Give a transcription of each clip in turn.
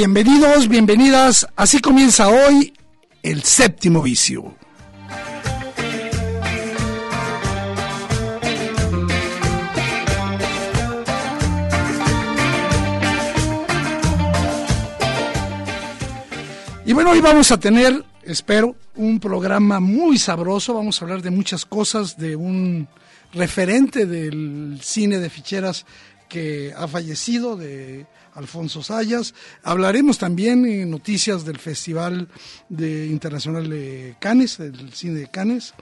Bienvenidos, bienvenidas. Así comienza hoy el séptimo vicio. Y bueno, hoy vamos a tener, espero, un programa muy sabroso. Vamos a hablar de muchas cosas, de un referente del cine de ficheras que ha fallecido, de Alfonso Sayas. Hablaremos también en noticias del Festival de Internacional de Cannes, del cine de Cannes.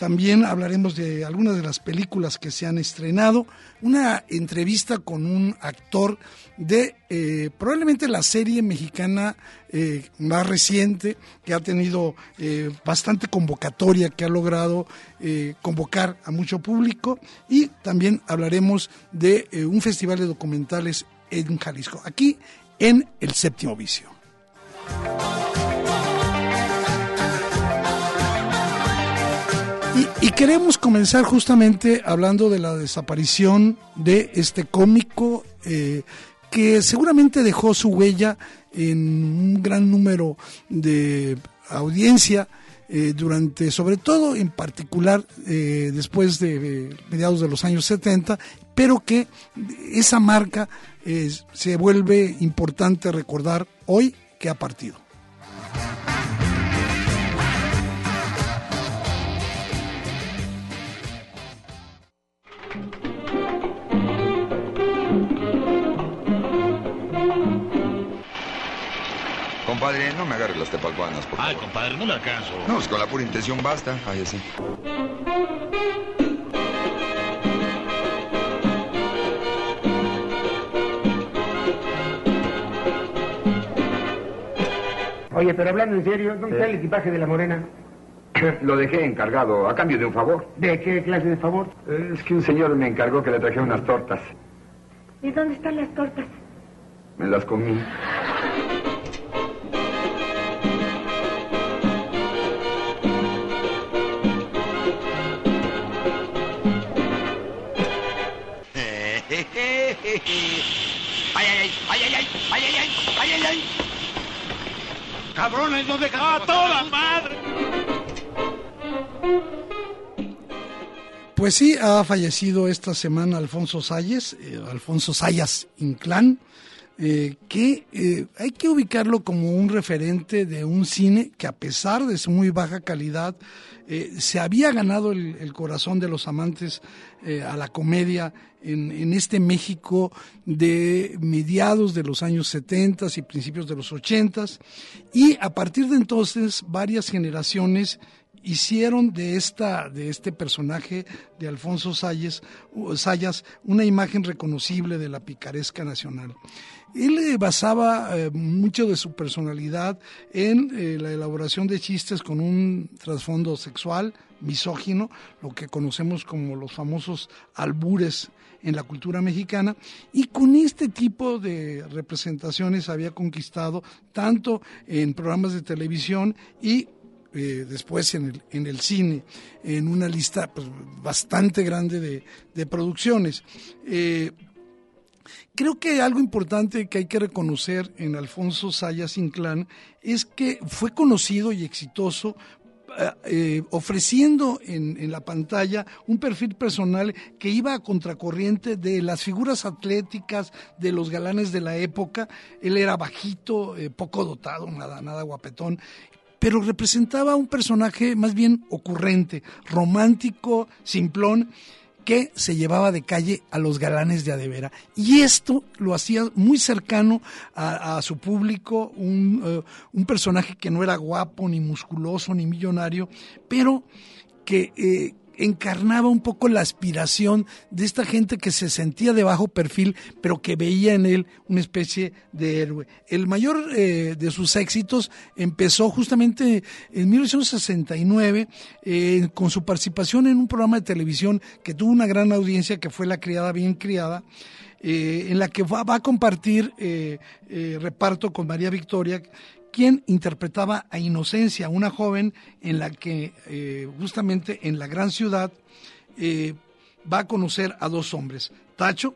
También hablaremos de algunas de las películas que se han estrenado. Una entrevista con un actor de eh, probablemente la serie mexicana eh, más reciente, que ha tenido eh, bastante convocatoria, que ha logrado convocar a mucho público. Y también hablaremos de un festival de documentales en Jalisco, aquí en el séptimo vicio. Y, queremos comenzar justamente hablando de la desaparición de este cómico eh, que seguramente dejó su huella en un gran número de audiencia eh, durante, sobre todo en particular eh, después de mediados de los años 70, pero que esa marca se vuelve importante recordar hoy que ha partido. Compadre, no me agarre las tepalcuanas, por Ay, compadre, no le alcanzo. No, pues con la pura intención basta. Ay, así. Oye, pero hablando en serio, ¿dónde está el equipaje de la morena? Lo dejé encargado a cambio de un favor. ¿De qué clase de favor? Es que un señor me encargó que le trajera unas tortas. ¿Y dónde están las tortas? Me las comí. ¡Ay, ay, ay! ¡Ay, ay, ay! ¡Ay, ay, ay! ¡Ay! ¡Cabrones, dejan ¡A toda madre! Pues sí, ha fallecido esta semana Alfonso Sayas, eh, Alfonso Sayas Inclán, eh, que eh, hay que ubicarlo como un referente de un cine que a pesar de su muy baja calidad, se había ganado el, corazón de los amantes a la comedia en, este México de mediados de los años 70 y principios de los 80 y a partir de entonces varias generaciones hicieron de esta de este personaje de Alfonso Sayas, Sayas una imagen reconocible de la picaresca nacional. Él eh, basaba eh, mucho de su personalidad en eh, la elaboración de chistes con un trasfondo sexual, misógino, lo que conocemos como los famosos albures en la cultura mexicana, y con este tipo de representaciones había conquistado tanto en programas de televisión y después en el, en el cine, en una lista pues, bastante grande de, de producciones. Creo que algo importante que hay que reconocer en Alfonso Sayas Inclán es que fue conocido y exitoso eh, eh, ofreciendo en, en, la pantalla un perfil personal que iba a contracorriente de las figuras atléticas de los galanes de la época. Él era bajito, eh, poco dotado, nada, nada guapetón, pero representaba un personaje más bien ocurrente, romántico, simplón que se llevaba de calle a los galanes de Adevera. Y esto lo hacía muy cercano a, su público, un, eh, un, personaje que no era guapo, ni musculoso, ni millonario, pero que, eh, encarnaba un poco la aspiración de esta gente que se sentía de bajo perfil, pero que veía en él una especie de héroe. El mayor eh, de sus éxitos empezó justamente en 1969 eh, con su participación en un programa de televisión que tuvo una gran audiencia, que fue La Criada Bien Criada. Eh, en la que va, va a compartir reparto con María Victoria, quien interpretaba a Inocencia, una joven en la que eh, justamente en la gran ciudad eh, va a conocer a dos hombres, Tacho,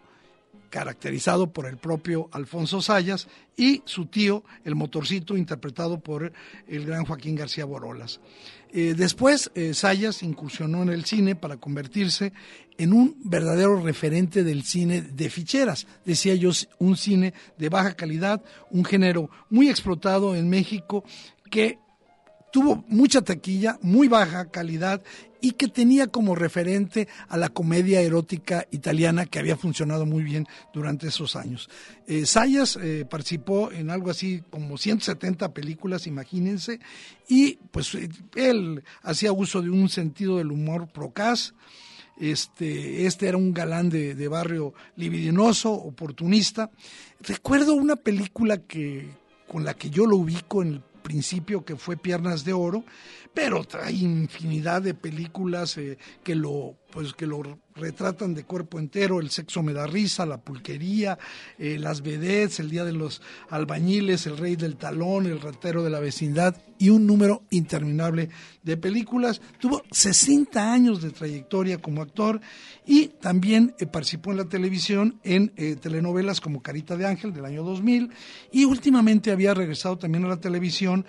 caracterizado por el propio Alfonso Sayas, y su tío, el motorcito, interpretado por el gran Joaquín García Borolas. Eh, después, Sayas incursionó en el cine para convertirse en un verdadero referente del cine de ficheras. Decía yo, un cine de baja calidad, un género muy explotado en México que tuvo mucha taquilla, muy baja calidad y que tenía como referente a la comedia erótica italiana que había funcionado muy bien durante esos años. Eh, Sayas eh, participó en algo así como 170 películas, imagínense, y pues eh, él hacía uso de un sentido del humor procaz, este, este era un galán de, de barrio libidinoso, oportunista. Recuerdo una película que, con la que yo lo ubico en el principio que fue Piernas de Oro, pero hay infinidad de películas eh, que lo pues que lo retratan de cuerpo entero, el sexo me da risa, la pulquería, eh, las vedettes, el día de los albañiles, el rey del talón, el ratero de la vecindad y un número interminable de películas. Tuvo 60 años de trayectoria como actor y también eh, participó en la televisión en telenovelas como Carita de Ángel del año 2000 y últimamente había regresado también a la televisión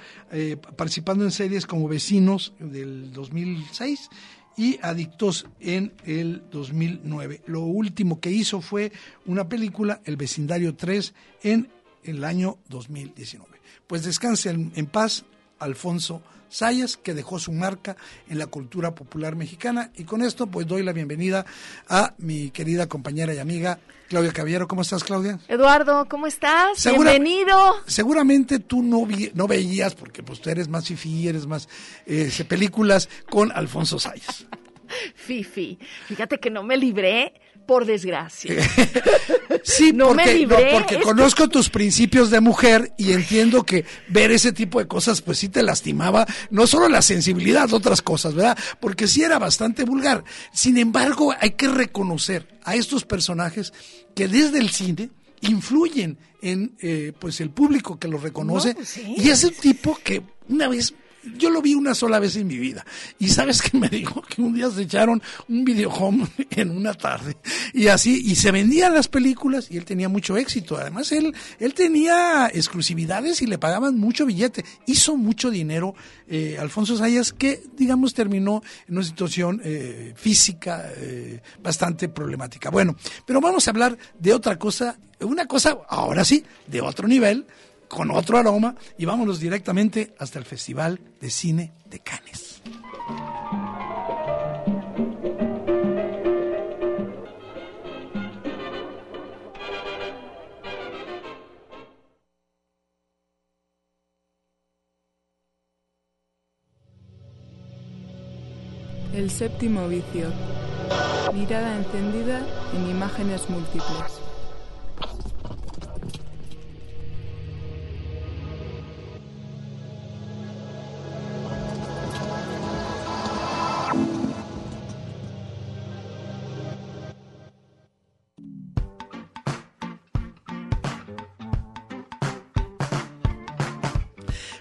participando en series como Vecinos del 2006 y Adictos en el 2009. Lo último que hizo fue una película, El vecindario 3, en el año 2019. Pues descansen en paz, Alfonso Sayas, que dejó su marca en la cultura popular mexicana. Y con esto, pues doy la bienvenida a mi querida compañera y amiga Claudia Caballero. ¿Cómo estás, Claudia? Eduardo, ¿cómo estás? Bienvenido. Seguramente tú no, no veías, porque pues tú eres más fifi, eres más eh, películas con Alfonso Sayas. Fifi, fíjate que no me libré por desgracia. sí, no porque, me libré, porque conozco tus principios de mujer y entiendo que ver ese tipo de cosas pues sí te lastimaba, no solo la sensibilidad, otras cosas, ¿verdad? Porque sí era bastante vulgar. Sin embargo, hay que reconocer a estos personajes que desde el cine influyen en eh, pues el público que los reconoce pues y es el tipo que una vez yo lo vi una sola vez en mi vida. Y sabes que me dijo que un día se echaron un home en una tarde. Y así, y se vendían las películas y él tenía mucho éxito. Además, él, él tenía exclusividades y le pagaban mucho billete. Hizo mucho dinero eh, Alfonso Sayas, que, digamos, terminó en una situación eh, física eh, bastante problemática. Bueno, pero vamos a hablar de otra cosa, una cosa, ahora sí, de otro nivel con otro aroma y vámonos directamente hasta el Festival de Cine de Cannes. El séptimo vicio. Mirada encendida en imágenes múltiples.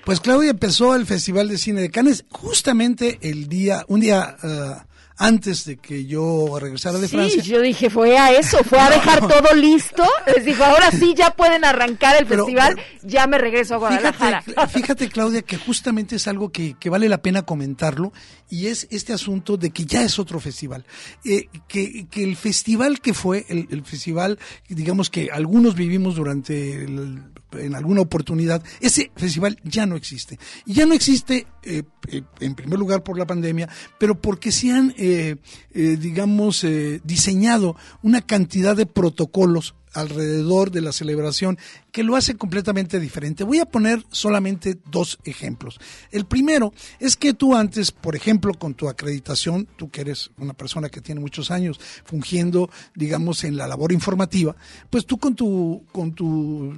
Pues Claudia empezó el Festival de Cine de Cannes justamente el día, un día uh, antes de que yo regresara de Francia. Sí, yo dije, fue a eso, fue a dejar todo listo. Les dijo, ahora sí ya pueden arrancar el festival, ya me regreso a Guadalajara. Fíjate, Claudia, que justamente es algo que, que, vale la pena comentarlo y es este asunto de que ya es otro festival. Eh, que, que, el festival que fue, el, el, festival, digamos que algunos vivimos durante el en alguna oportunidad, ese festival ya no existe. Y ya no existe, eh, eh, en primer lugar, por la pandemia, pero porque se han, eh, digamos, diseñado una cantidad de protocolos alrededor de la celebración que lo hace completamente diferente. Voy a poner solamente dos ejemplos. El primero es que tú antes, por ejemplo, con tu acreditación, tú que eres una persona que tiene muchos años fungiendo, digamos, en la labor informativa, pues tú con tu, con tu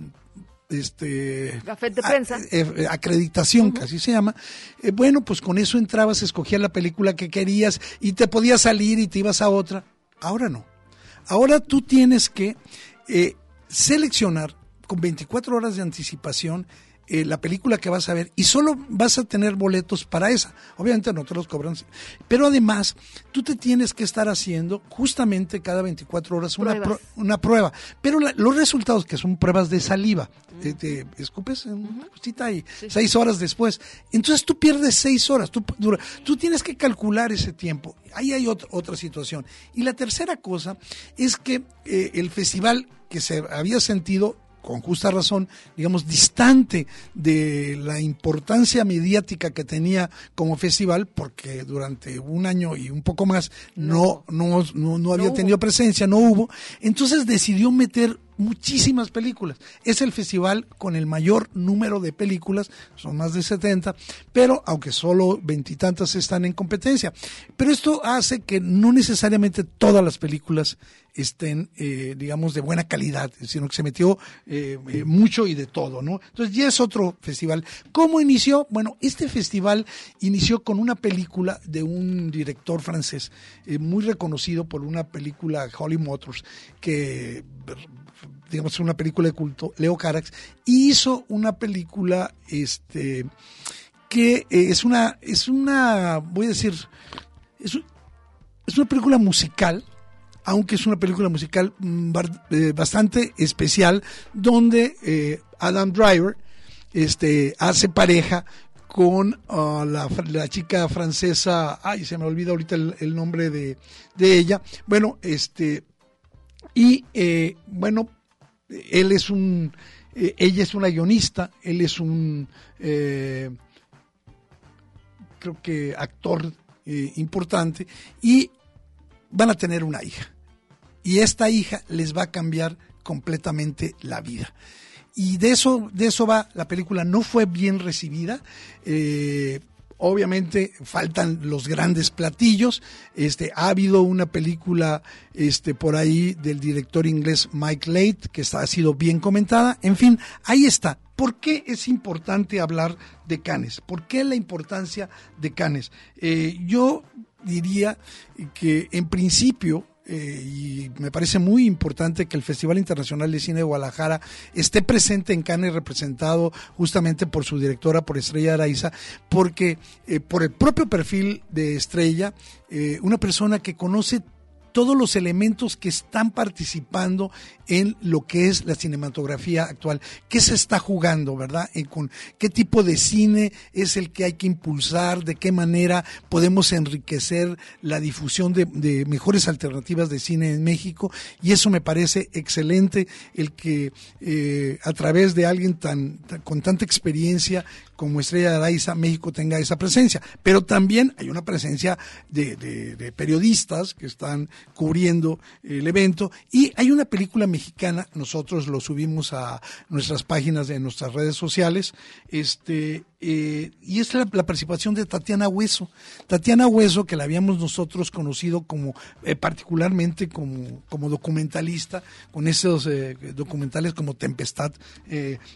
este de prensa. Eh, eh, acreditación, así se llama. Eh, bueno, pues con eso entrabas, escogías la película que querías y te podías salir y te ibas a otra. Ahora no. Ahora tú tienes que seleccionar con 24 horas de anticipación eh, la película que vas a ver y solo vas a tener boletos para esa. Obviamente no te los cobran, pero además tú te tienes que estar haciendo justamente cada 24 horas una, una prueba. Pero los resultados, que son pruebas de saliva, te, escupes en una cosita y seis horas después. Entonces tú pierdes seis horas, tú, tú tienes que calcular ese tiempo. Ahí hay otra, otra situación. Y la tercera cosa es que eh, el festival que se había sentido con justa razón, digamos, distante de la importancia mediática que tenía como festival, porque durante un año y un poco más no, no, no, había tenido presencia, no hubo. Entonces decidió meter muchísimas películas. Es el festival con el mayor número de películas, son más de 70, pero aunque solo veintitantas están en competencia. Pero esto hace que no necesariamente todas las películas estén, eh, digamos, de buena calidad, sino que se metió eh, eh, mucho y de todo, ¿no? Entonces ya es otro festival. ¿Cómo inició? Bueno, este festival inició con una película de un director francés muy reconocido por una película Holly Motors que digamos, una película de culto, Leo Carax, hizo una película este, que es una, es una, voy a decir, es, es una película musical, aunque es una película musical mm, eh, bastante especial, donde eh, Adam Driver este, hace pareja con ah, la, chica francesa, ay, se me olvida ahorita el, nombre de, de, ella, bueno, este, y bueno, él es un, eh, ella es una guionista, él es un, eh, creo que actor eh, importante, y van a tener una hija. Y esta hija les va a cambiar completamente la vida. Y de eso, de eso va, la película no fue bien recibida. Obviamente faltan los grandes platillos. Este, ha habido una película este, por ahí del director inglés Mike Late que está, ha sido bien comentada. En fin, ahí está. ¿Por qué es importante hablar de Canes? ¿Por qué la importancia de Canes? Eh, yo diría que en principio eh, y me parece muy importante que el Festival Internacional de Cine de Guadalajara esté presente en Cannes representado justamente por su directora, por Estrella Araiza, porque eh, por el propio perfil de Estrella, eh, una persona que conoce todos los elementos que están participando en lo que es la cinematografía actual. ¿Qué se está jugando, verdad? En con qué tipo de cine es el que hay que impulsar, de qué manera podemos enriquecer la difusión de, mejores alternativas de cine en México. Y eso me parece excelente, el que eh, a través de alguien tan, con tanta experiencia como Estrella de Araiza, México tenga esa presencia. Pero también hay una presencia de, periodistas que están cubriendo el evento. Y hay una película mexicana, nosotros lo subimos a nuestras páginas de nuestras redes sociales, este, eh, y es la, participación de Tatiana Hueso. Tatiana Hueso, que la habíamos nosotros conocido como, eh, particularmente como, como documentalista, con esos eh, documentales como Tempestad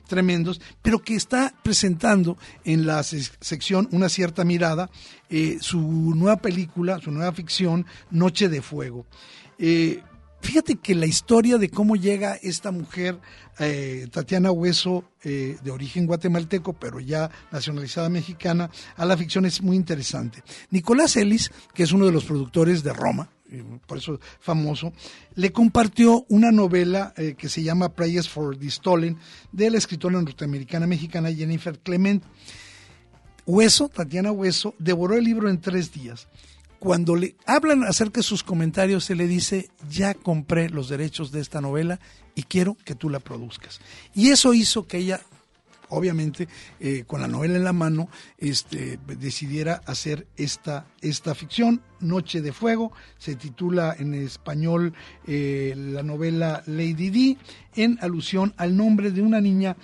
tremendos, pero que está presentando en la sección Una cierta mirada su nueva película, su nueva ficción, Noche de Fuego. Fíjate que la historia de cómo llega esta mujer, eh, Tatiana Hueso, eh, de origen guatemalteco, pero ya nacionalizada mexicana, a la ficción es muy interesante. Nicolás Ellis, que es uno de los productores de Roma, eh, por eso famoso, le compartió una novela que se llama Prayers for the Stolen de la escritora norteamericana mexicana Jennifer Clement. Hueso, Tatiana Hueso, devoró el libro en tres días cuando le hablan acerca de sus comentarios, se le dice, ya compré los derechos de esta novela y quiero que tú la produzcas. Y eso hizo que ella obviamente eh, con la novela en la mano este, decidiera hacer esta, esta ficción, Noche de Fuego, se titula en español eh, la novela Lady D, en alusión al nombre de una niña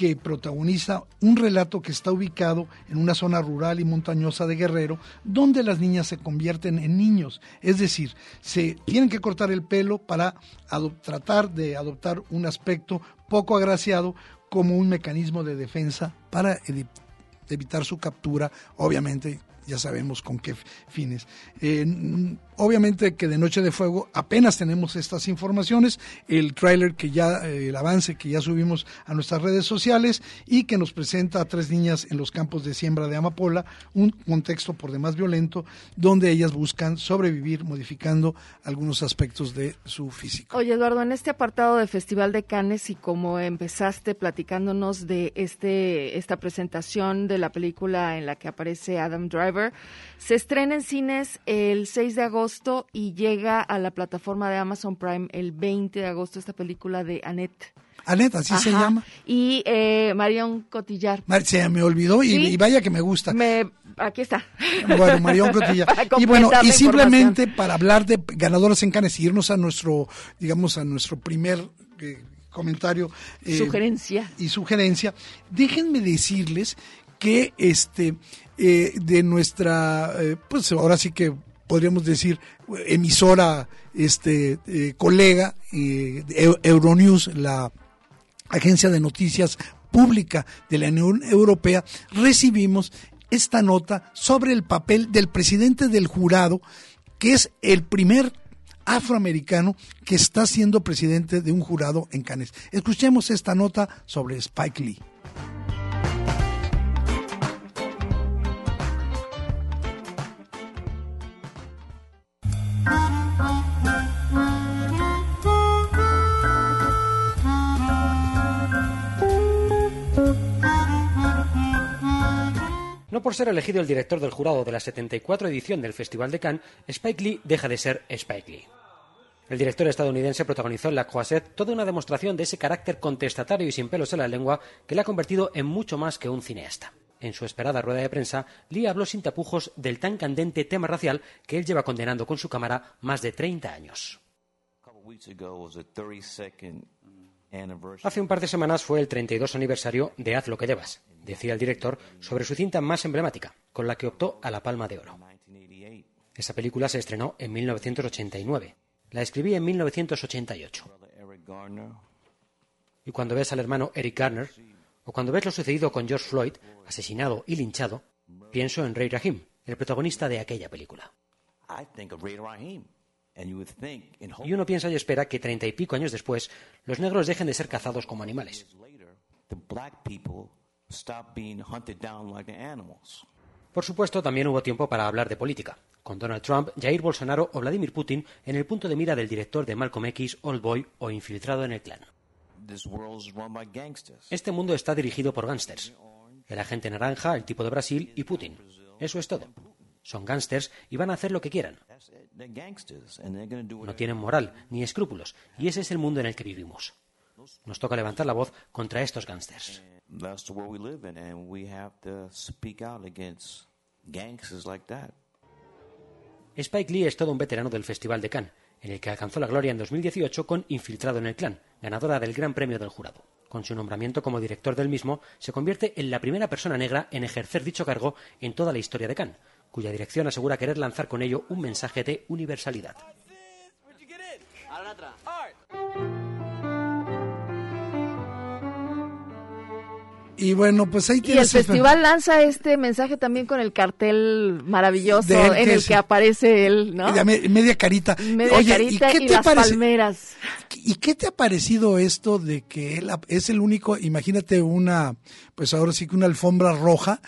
que protagoniza un relato que está ubicado en una zona rural y montañosa de Guerrero, donde las niñas se convierten en niños. Es decir, se tienen que cortar el pelo para tratar de adoptar un aspecto poco agraciado como un mecanismo de defensa para evitar su captura, obviamente ya sabemos con qué fines. Eh, obviamente que de Noche de Fuego apenas tenemos estas informaciones, el tráiler que ya, eh, el avance que ya subimos a nuestras redes sociales y que nos presenta a tres niñas en los campos de siembra de Amapola, un contexto por demás violento, donde ellas buscan sobrevivir modificando algunos aspectos de su físico. Oye Eduardo, en este apartado de Festival de Cannes y como empezaste platicándonos de este esta presentación de la película en la que aparece Adam Driver, se estrena en cines el 6 de agosto y llega a la plataforma de Amazon Prime el 20 de agosto esta película de Annette. Annette, así se llama. Y eh, Marion Cotillar. se me olvidó y, vaya que me gusta. Me, aquí está. Bueno, Marion Cotillar. y bueno, y simplemente para hablar de ganadoras en Cannes y irnos a nuestro, digamos, a nuestro primer eh, comentario. Eh, sugerencia. Y sugerencia. Déjenme decirles que este eh, de nuestra, eh, pues ahora sí que podríamos decir, emisora, este, eh, colega, Euronews, la agencia de noticias pública de la Unión Europea, recibimos esta nota sobre el papel del presidente del jurado, que es el primer afroamericano que está siendo presidente de un jurado en Cannes. Escuchemos esta nota sobre Spike Lee. No por ser elegido el director del jurado de la 74 edición del Festival de Cannes, Spike Lee deja de ser Spike Lee. El director estadounidense protagonizó en La Croisette toda una demostración de ese carácter contestatario y sin pelos en la lengua que le ha convertido en mucho más que un cineasta. En su esperada rueda de prensa, Lee habló sin tapujos del tan candente tema racial que él lleva condenando con su cámara más de 30 años. Hace un par de semanas fue el 32 aniversario de Haz lo que debas, decía el director sobre su cinta más emblemática, con la que optó a la Palma de Oro. Esa película se estrenó en 1989. La escribí en 1988. Y cuando ves al hermano Eric Garner, o cuando ves lo sucedido con George Floyd, asesinado y linchado, pienso en Ray Rahim, el protagonista de aquella película. Y uno piensa y espera que treinta y pico años después los negros dejen de ser cazados como animales. Por supuesto, también hubo tiempo para hablar de política, con Donald Trump, Jair Bolsonaro o Vladimir Putin en el punto de mira del director de Malcolm X, Old Boy o infiltrado en el clan. Este mundo está dirigido por gángsters. El agente naranja, el tipo de Brasil y Putin. Eso es todo. Son gángsters y van a hacer lo que quieran. No tienen moral ni escrúpulos y ese es el mundo en el que vivimos. Nos toca levantar la voz contra estos gángsters. Spike Lee es todo un veterano del Festival de Cannes, en el que alcanzó la gloria en 2018 con Infiltrado en el Clan, ganadora del Gran Premio del Jurado. Con su nombramiento como director del mismo, se convierte en la primera persona negra en ejercer dicho cargo en toda la historia de Cannes, cuya dirección asegura querer lanzar con ello un mensaje de universalidad. Y bueno, pues ahí tienes. Y el festival lanza este mensaje también con el cartel maravilloso en el que aparece él, ¿no? Media carita. Media carita y, las palmeras. ¿Y qué te ha parecido esto de que él es el único, imagínate una, pues ahora sí que una alfombra roja,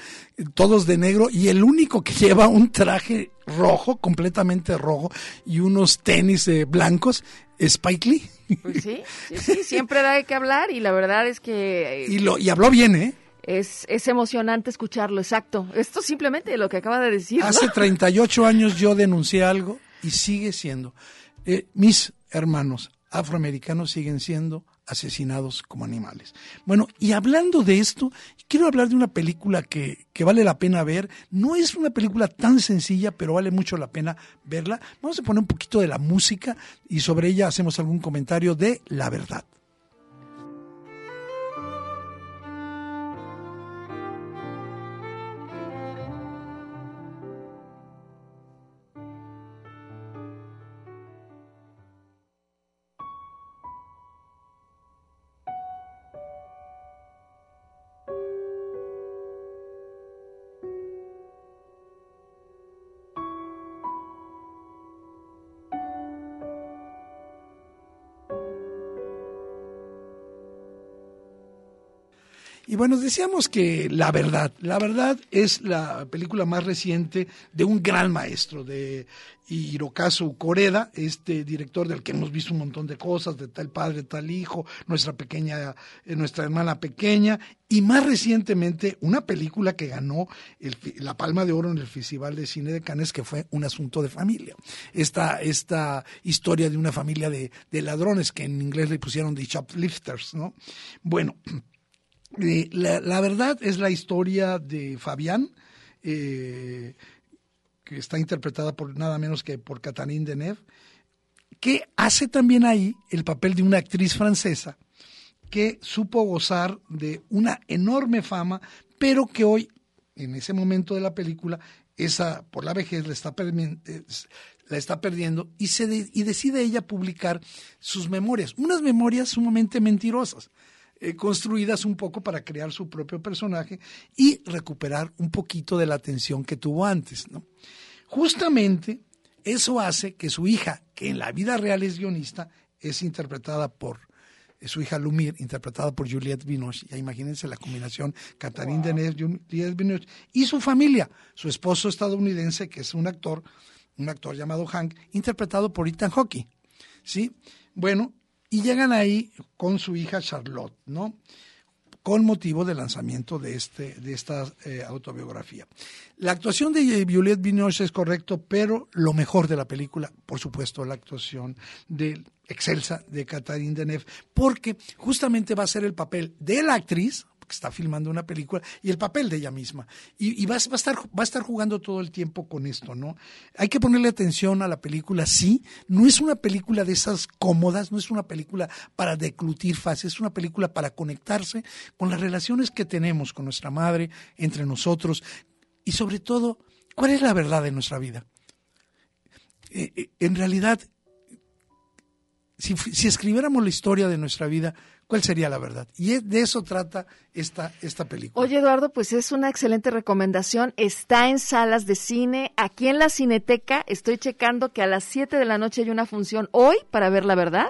todos de negro, y el único que lleva un traje rojo, completamente rojo, y unos tenis eh, blancos, Spike Lee? Pues sí, sí, sí, siempre da que hablar y la verdad es que... Y, lo, y habló bien, ¿eh? Es, es emocionante escucharlo, exacto. Esto simplemente lo que acaba de decir. ¿no? Hace 38 años yo denuncié algo y sigue siendo. Eh, mis hermanos afroamericanos siguen siendo asesinados como animales. Bueno, y hablando de esto, quiero hablar de una película que, que, vale la pena ver. No es una película tan sencilla, pero vale mucho la pena verla. Vamos a poner un poquito de la música y sobre ella hacemos algún comentario de la verdad. Bueno, decíamos que La Verdad, La Verdad es la película más reciente de un gran maestro, de Hirokazu Koreda, este director del que hemos visto un montón de cosas, de tal padre, tal hijo, nuestra pequeña, eh, nuestra hermana pequeña, y más recientemente una película que ganó el, la Palma de Oro en el Festival de Cine de Cannes, que fue Un Asunto de Familia. Esta, esta historia de una familia de, de ladrones, que en inglés le pusieron de shoplifters, ¿no? Bueno, eh, la, verdad es la historia de Fabián, eh, que está interpretada por nada menos que por Catherine Deneuve, que hace también ahí el papel de una actriz francesa que supo gozar de una enorme fama, pero que hoy, en ese momento de la película, esa por la vejez la está, la está perdiendo y, se de, y decide ella publicar sus memorias, unas memorias sumamente mentirosas eh, construidas un poco para crear su propio personaje y recuperar un poquito de la atención que tuvo antes. ¿no? Justamente eso hace que su hija, que en la vida real es guionista, es interpretada por su hija Lumir, interpretada por Juliette Binoche. Ya imagínense la combinación Catherine wow. Deneuve, Juliette Binoche, y su familia, su esposo estadounidense, que es un actor, un actor llamado Hank, interpretado por Ethan Hawke. ¿Sí? Bueno, y llegan ahí con su hija Charlotte, ¿no? Con motivo del lanzamiento de, este, de esta eh, autobiografía. La actuación de Violet Binoche es correcto, pero lo mejor de la película, por supuesto, la actuación de excelsa de Catherine Deneuve, porque justamente va a ser el papel de la actriz, que está filmando una película, y el papel de ella misma. Y, va, a estar, va a estar jugando todo el tiempo con esto, ¿no? Hay que ponerle atención a la película, sí. No es una película de esas cómodas, no es una película para declutir fases, es una película para conectarse con las relaciones que tenemos con nuestra madre, entre nosotros, y sobre todo, ¿cuál es la verdad de nuestra vida? Eh, eh, en realidad, si, si escribiéramos la historia de nuestra vida, ¿Cuál sería la verdad? Y de eso trata esta, esta película. Oye, Eduardo, pues es una excelente recomendación. Está en salas de cine. Aquí en la Cineteca estoy checando que a las 7 de la noche hay una función hoy para ver la verdad.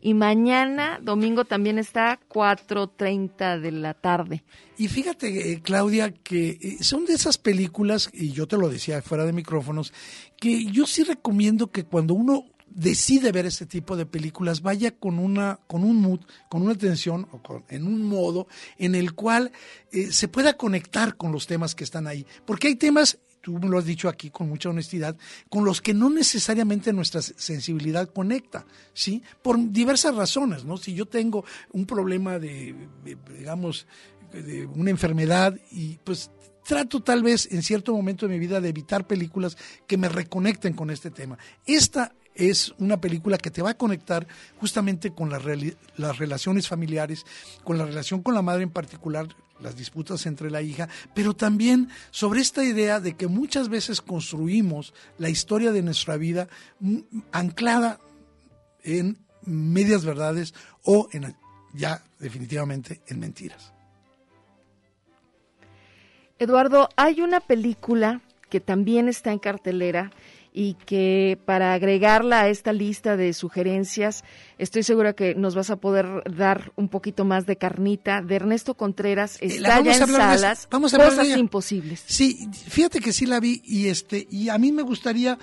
Y mañana, domingo, también está 4.30 de la tarde. Y fíjate, eh, Claudia, que eh, son de esas películas, y yo te lo decía fuera de micrófonos, que yo sí recomiendo que cuando uno decide ver ese tipo de películas, vaya con una, con un mood, con una atención o con, en un modo en el cual eh, se pueda conectar con los temas que están ahí. Porque hay temas, tú me lo has dicho aquí con mucha honestidad, con los que no necesariamente nuestra sensibilidad conecta, ¿sí? Por diversas razones, ¿no? Si yo tengo un problema de digamos, de una enfermedad y pues trato tal vez en cierto momento de mi vida de evitar películas que me reconecten con este tema. Esta es una película que te va a conectar justamente con las, las relaciones familiares, con la relación con la madre en particular, las disputas entre la hija, pero también sobre esta idea de que muchas veces construimos la historia de nuestra vida anclada en medias verdades o en ya definitivamente en mentiras. Eduardo, hay una película que también está en cartelera y que para agregarla a esta lista de sugerencias, estoy segura que nos vas a poder dar un poquito más de carnita. De Ernesto Contreras está ya en salas, vamos a de cosas ella. imposibles. Sí, fíjate que sí la vi y este y a mí me gustaría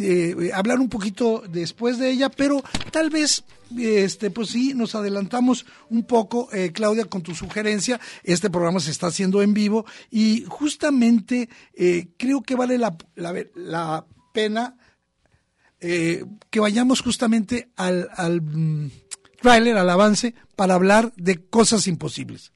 eh, hablar un poquito después de ella, pero tal vez este pues sí nos adelantamos un poco, eh, Claudia, con tu sugerencia. Este programa se está haciendo en vivo y justamente eh, creo que vale la, la, la pena eh, que vayamos justamente al, al mm, tráiler, al avance, para hablar de cosas imposibles.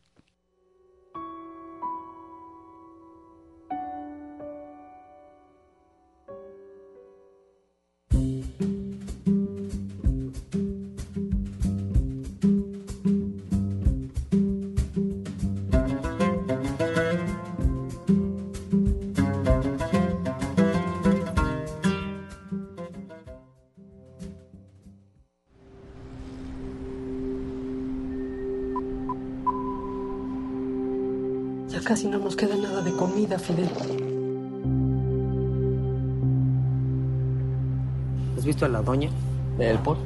¿Has visto a la doña del Paul?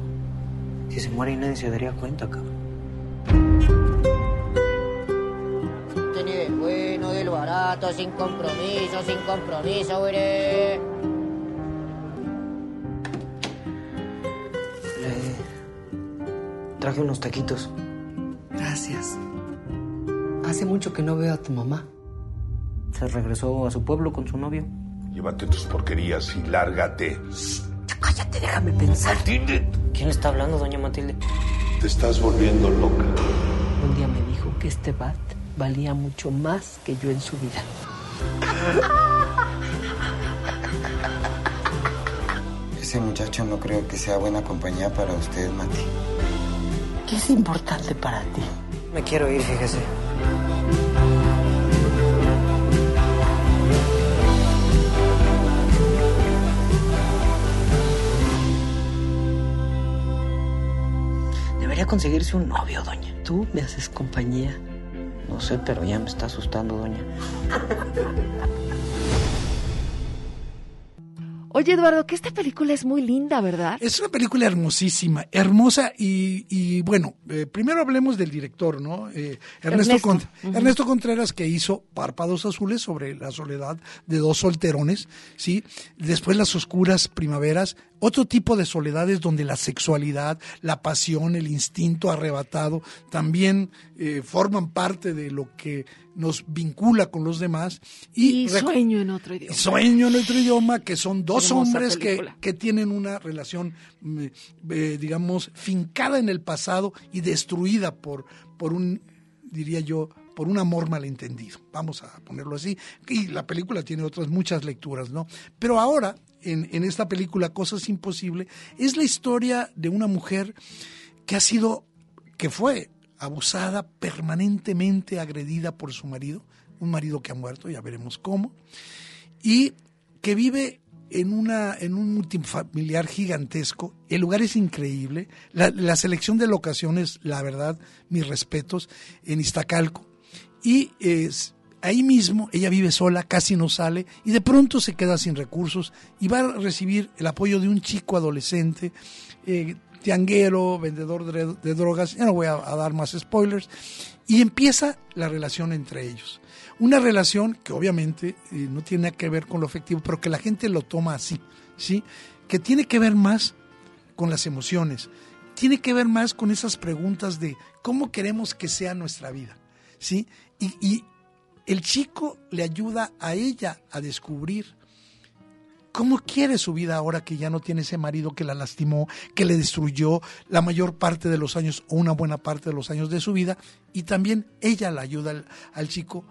Si se muere y nadie se daría cuenta, cabrón. Tenía del bueno, del barato, sin compromiso, sin compromiso, güey. Le traje unos taquitos. Gracias. Hace mucho que no veo a tu mamá. Se regresó a su pueblo con su novio. Llévate tus porquerías y lárgate. Cállate, déjame pensar. Matilde, ¿Quién está hablando, doña Matilde? te estás volviendo loca. Un día me dijo que este bat valía mucho más que yo en su vida. Ese muchacho no creo que sea buena compañía para usted, Mati. ¿Qué es importante para ti? Me quiero ir, fíjese. Debería conseguirse un novio, doña. Tú me haces compañía. No sé, pero ya me está asustando, doña. Oye, Eduardo, que esta película es muy linda, ¿verdad? Es una película hermosísima, hermosa y, y bueno, eh, primero hablemos del director, ¿no? Eh, Ernesto. Ernesto Contreras que hizo Párpados Azules sobre la soledad de dos solterones, ¿sí? Después Las Oscuras Primaveras, otro tipo de soledades donde la sexualidad, la pasión, el instinto arrebatado también eh, forman parte de lo que nos vincula con los demás. Y, sueño en otro idioma. Sueño en otro idioma, que son dos hombres que, que tienen una relación, mm, eh, digamos, fincada en el pasado y destruida por, por un, diría yo, por un amor malentendido. Vamos a ponerlo así. Y la película tiene otras muchas lecturas, ¿no? Pero ahora, en, esta película, Cosas Imposibles, es la historia de una mujer que ha sido, que fue abusada, permanentemente agredida por su marido, un marido que ha muerto, ya veremos cómo, y que vive en, una, en un multifamiliar gigantesco. El lugar es increíble. La, la selección de locaciones, la verdad, mis respetos, en Iztacalco. Y es, ahí mismo ella vive sola, casi no sale, y de pronto se queda sin recursos y va a recibir el apoyo de un chico adolescente, eh, tianguero, vendedor de, drogas. Ya no voy a, dar más spoilers. Y empieza la relación entre ellos. Una relación que obviamente eh, no tiene nada que ver con lo afectivo, pero que la gente lo toma así, ¿sí? Que tiene que ver más con las emociones, tiene que ver más con esas preguntas de cómo queremos que sea nuestra vida, ¿sí? Y, y el chico le ayuda a ella a descubrir cómo quiere su vida ahora que ya no tiene ese marido que la lastimó, que le destruyó la mayor parte de los años o una buena parte de los años de su vida. Y también ella le ayuda al, al chico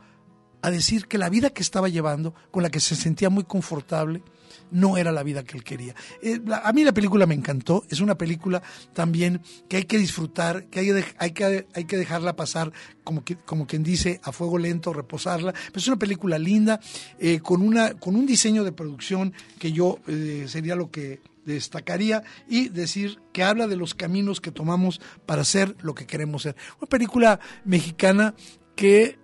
a decir que la vida que estaba llevando, con la que se sentía muy confortable, no era la vida que él quería. Eh, a mí la película me encantó, es una película también que hay que disfrutar, que hay, que, hay que dejarla pasar, como, como quien dice, a fuego lento, reposarla. Pero es una película linda, eh, con, una, con un diseño de producción que yo eh, sería lo que destacaría y decir que habla de los caminos que tomamos para ser lo que queremos ser. Una película mexicana que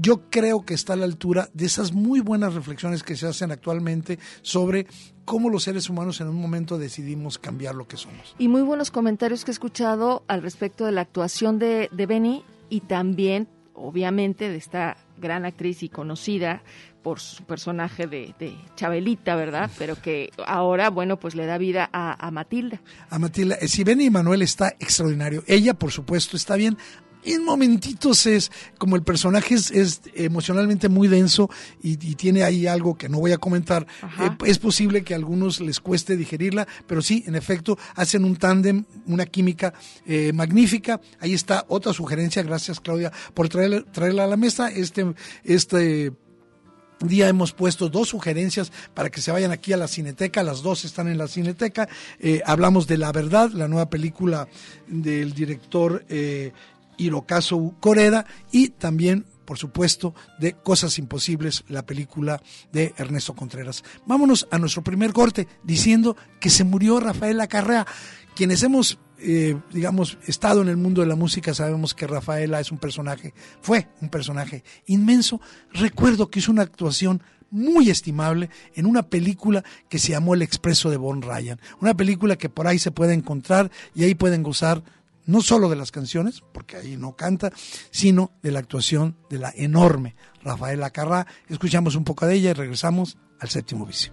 yo creo que está a la altura de esas muy buenas reflexiones que se hacen actualmente sobre cómo los seres humanos en un momento decidimos cambiar lo que somos. Y muy buenos comentarios que he escuchado al respecto de la actuación de, de Benny y también, obviamente, de esta gran actriz y conocida por su personaje de, de, Chabelita, ¿verdad? Pero que ahora, bueno, pues le da vida a, a Matilda. A Matilda. Eh, Si Benny Manuel está extraordinario. Ella, por supuesto, está bien en momentitos es como el personaje es, es emocionalmente muy denso y, y, tiene ahí algo que no voy a comentar. Eh, es posible que a algunos les cueste digerirla, pero sí, en efecto, hacen un tándem, una química eh, magnífica. Ahí está otra sugerencia. Gracias, Claudia, por traer, traerla a la mesa. Este, este día hemos puesto dos sugerencias para que se vayan aquí a la Cineteca, las dos están en la Cineteca. Eh, hablamos de La Verdad, la nueva película del director eh, Hirokazu Koreda y también por supuesto, de Cosas Imposibles, la película de Ernesto Contreras. Vámonos a nuestro primer corte diciendo que se murió Rafael Acarrea. Quienes hemos, eh, digamos, estado en el mundo de la música sabemos que Rafaela es un personaje, fue un personaje inmenso. Recuerdo que hizo una actuación muy estimable en una película que se llamó El Expreso de Von Ryan. Una película que por ahí se puede encontrar y ahí pueden gozar no solo de las canciones, porque ahí no canta, sino de la actuación de la enorme Rafaela Carrá. Escuchamos un poco de ella y regresamos al séptimo vicio.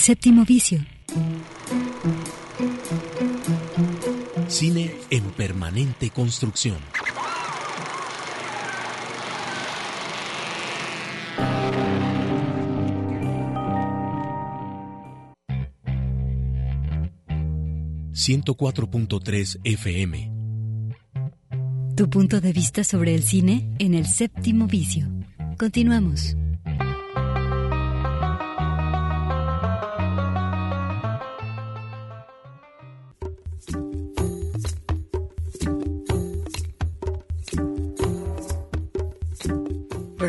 Séptimo vicio. Cine en permanente construcción. ...104.3 FM... Tu punto de vista sobre el cine en el séptimo vicio. Continuamos.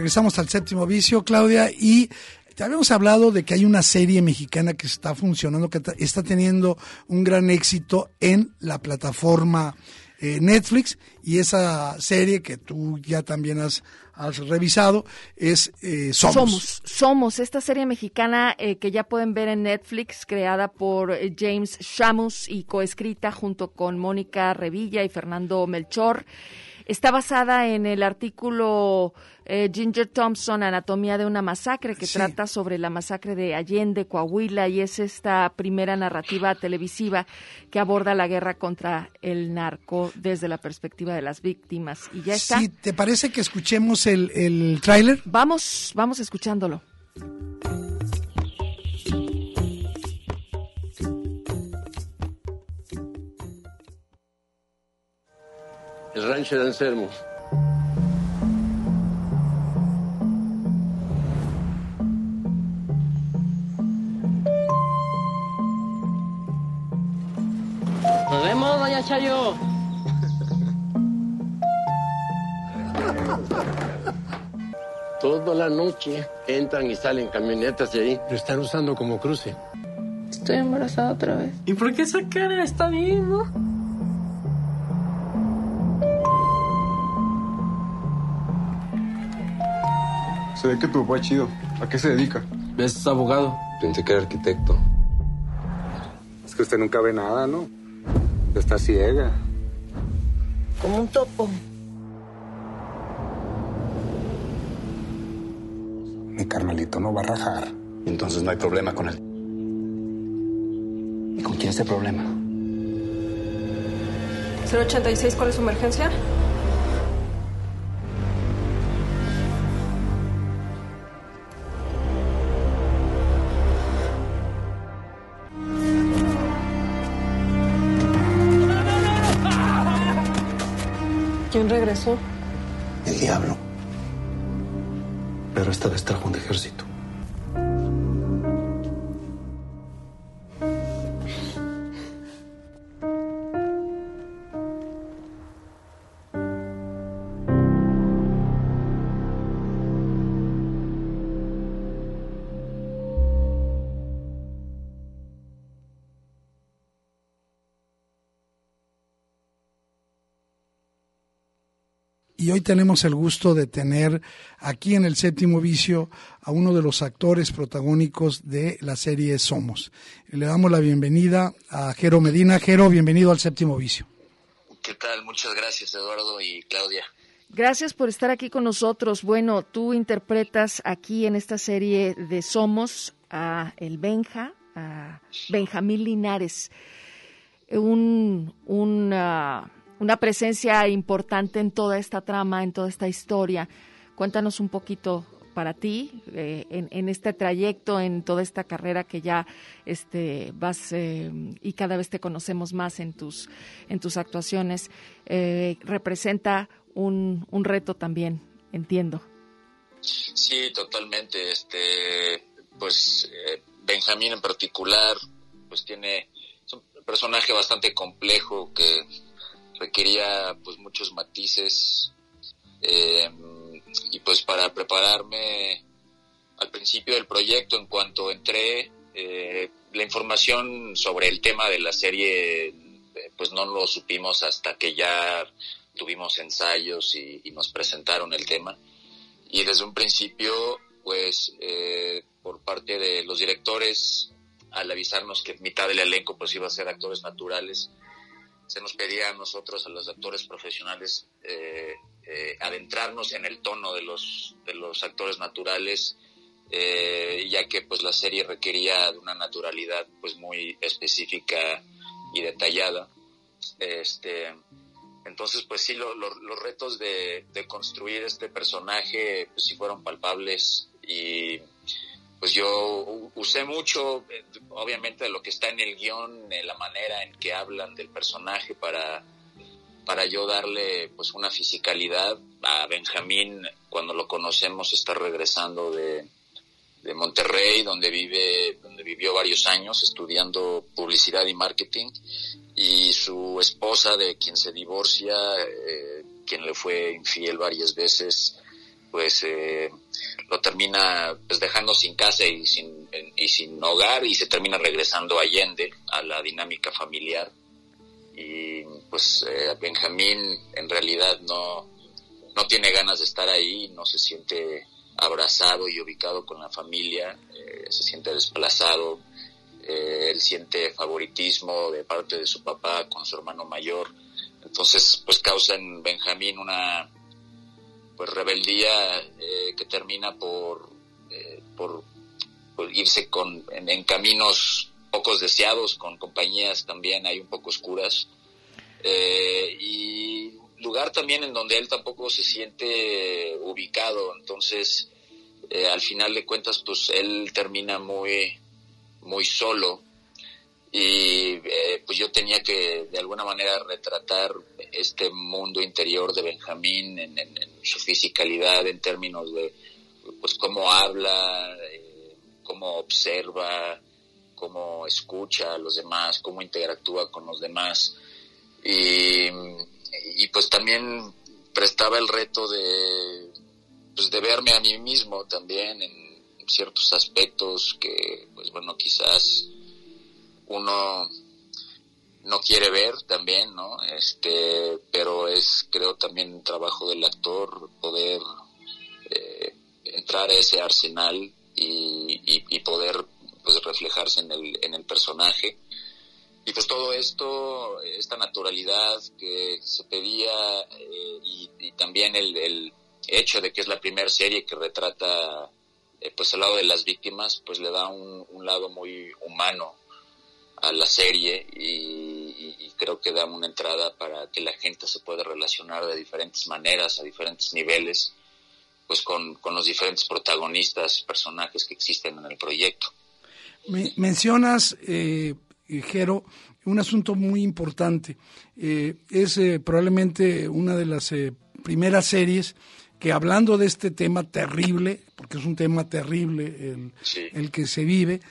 Regresamos al séptimo vicio, Claudia, y te habíamos hablado de que hay una serie mexicana que está funcionando, que está teniendo un gran éxito en la plataforma eh, Netflix y esa serie que tú ya también has, revisado es eh, Somos. Somos. Somos, esta serie mexicana eh, que ya pueden ver en Netflix, creada por eh, James Shamus y coescrita junto con Mónica Revilla y Fernando Melchor. Está basada en el artículo eh, Ginger Thompson, Anatomía de una masacre, que sí. trata sobre la masacre de Allende, Coahuila, y es esta primera narrativa televisiva que aborda la guerra contra el narco desde la perspectiva de las víctimas. Y ya está. Sí, ¿te parece que escuchemos el, el tráiler? Vamos, vamos escuchándolo. El rancho de Anselmo. Nos vemos, doña Chayo. Toda la noche entran y salen camionetas de ahí. Lo están usando como cruce. Estoy embarazada otra vez. ¿Y por qué esa cara está bien, no? Se ve que tu papá es chido. ¿A qué se dedica? Es abogado. Pensé que era arquitecto. Es que usted nunca ve nada, ¿no? Está ciega. Como un topo. Mi carnalito no va a rajar. Entonces no hay problema con él. ¿Y con quién es el problema? 086, ¿cuál es su emergencia? ¿Quién regresó? El diablo. Pero esta vez trajo un ejército. Hoy tenemos el gusto de tener aquí en el séptimo vicio a uno de los actores protagónicos de la serie Somos. Le damos la bienvenida a Jero Medina. Jero, bienvenido al séptimo vicio. ¿Qué tal? Muchas gracias Eduardo y Claudia. Gracias por estar aquí con nosotros. Bueno, tú interpretas aquí en esta serie de Somos a el Benja, a Benjamín Linares, un, un uh, una presencia importante en toda esta trama, en toda esta historia. Cuéntanos un poquito para ti eh, en, este trayecto, en toda esta carrera que ya este, vas eh, y cada vez te conocemos más en tus, en tus actuaciones. Eh, representa un, un reto también, entiendo. Sí, totalmente. Este, pues eh, Benjamín en particular, pues tiene es un personaje bastante complejo que requería pues muchos matices eh, y pues para prepararme al principio del proyecto en cuanto entré eh, la información sobre el tema de la serie eh, pues no lo supimos hasta que ya tuvimos ensayos y, nos presentaron el tema. Y desde un principio pues eh, por parte de los directores al avisarnos que mitad del elenco pues iba a ser actores naturales se nos pedía a nosotros, a los actores profesionales, eh, eh, adentrarnos en el tono de los, de los actores naturales, eh, ya que pues la serie requería de una naturalidad pues muy específica y detallada. Este, entonces pues sí, lo, lo, los retos de, de, construir este personaje pues sí fueron palpables y pues yo usé mucho, obviamente, de lo que está en el guion, la manera en que hablan del personaje para, para yo darle pues una fisicalidad. A Benjamín, cuando lo conocemos, está regresando de, de Monterrey, donde vive, donde vivió varios años estudiando publicidad y marketing, y su esposa, de quien se divorcia, eh, quien le fue infiel varias veces, pues eh, lo termina pues dejando sin casa y sin, y sin hogar y se termina regresando a Allende, a la dinámica familiar. Y pues eh, Benjamín en realidad no, no tiene ganas de estar ahí, no se siente abrazado y ubicado con la familia, eh, se siente desplazado, eh, él siente favoritismo de parte de su papá con su hermano mayor. Entonces, pues causa en Benjamín una pues rebeldía eh, que termina por, eh, por, irse con, en, en, caminos pocos deseados, con compañías también hay un poco oscuras. Eh, y lugar también en donde él tampoco se siente ubicado. Entonces, eh, al final de cuentas, pues él termina muy, muy solo y eh, pues yo tenía que de alguna manera retratar este mundo interior de Benjamín en, en, en su fisicalidad en términos de pues cómo habla, eh, cómo observa, cómo escucha a los demás, cómo interactúa con los demás. Y, y pues también prestaba el reto de pues de verme a mí mismo también en ciertos aspectos que pues bueno quizás uno no quiere ver también, ¿no? Este, pero es, creo, también un trabajo del actor poder eh, entrar a ese arsenal y, y, y, poder pues reflejarse en el, en el personaje. Y pues todo esto, esta naturalidad que se pedía eh, y, también el, el, hecho de que es la primera serie que retrata eh, pues el lado de las víctimas, pues le da un, un lado muy humano a la serie y, y, creo que da una entrada para que la gente se pueda relacionar de diferentes maneras, a diferentes niveles, pues con, con los diferentes protagonistas, personajes que existen en el proyecto. Me, mencionas, eh, Jero, un asunto muy importante. Eh, es eh, probablemente una de las eh, primeras series que hablando de este tema terrible, porque es un tema terrible el, el que se vive,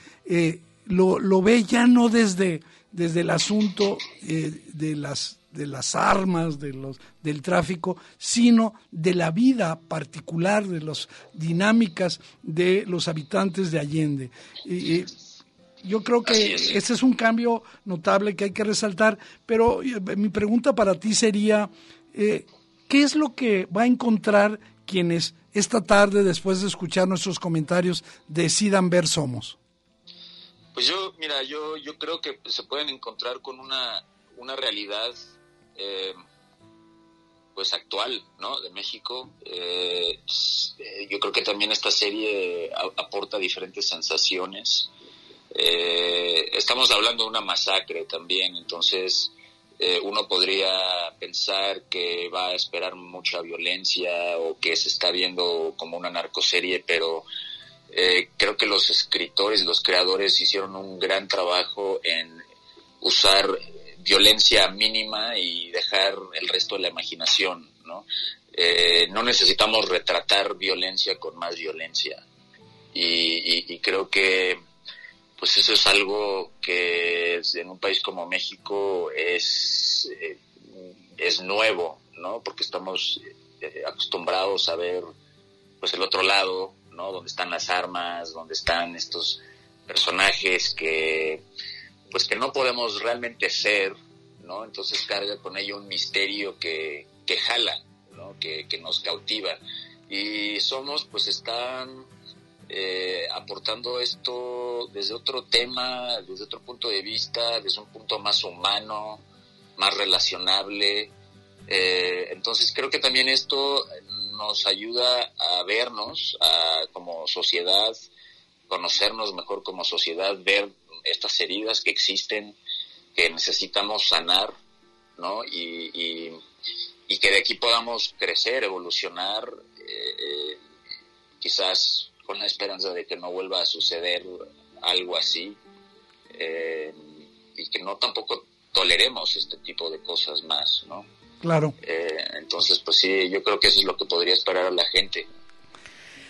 lo, lo, ve ya no desde, desde el asunto de las de las armas, de los, del tráfico, sino de la vida particular, de las dinámicas de los habitantes de Allende. Y, yo creo que ese es un cambio notable que hay que resaltar, pero eh, mi pregunta para ti sería, eh, ¿qué es lo que va a encontrar quienes esta tarde, después de escuchar nuestros comentarios, decidan ver Somos? Pues yo, mira, yo, yo creo que se pueden encontrar con una, una realidad eh, pues actual, ¿no? De México. Eh, eh, yo creo que también esta serie aporta diferentes sensaciones. estamos hablando de una masacre también, entonces uno podría pensar que va a esperar mucha violencia o que se está viendo como una narcoserie, pero creo que los escritores, los creadores hicieron un gran trabajo en usar violencia mínima y dejar el resto de la imaginación, ¿no? Eh, no necesitamos retratar violencia con más violencia. Y, creo que pues eso es algo que en un país como México es, eh, es nuevo, ¿no? Porque estamos eh, acostumbrados a ver pues el otro lado, ¿no? Donde están las armas, donde están estos personajes que pues que no podemos realmente ser, ¿no? Entonces carga con ello un misterio que, que jala, ¿no? Que, que nos cautiva. Y Somos, pues están eh, aportando esto desde otro tema, desde otro punto de vista, desde un punto más humano, más relacionable. Eh, entonces creo que también esto nos ayuda a vernos a, como sociedad, conocernos mejor como sociedad, ver estas heridas que existen, que necesitamos sanar, ¿no? Y, y, que de aquí podamos crecer, evolucionar, eh, eh, quizás con la esperanza de que no vuelva a suceder algo así, eh, y que no tampoco toleremos este tipo de cosas más, ¿no? Claro. entonces, pues sí, yo creo que eso es lo que podría esperar a la gente.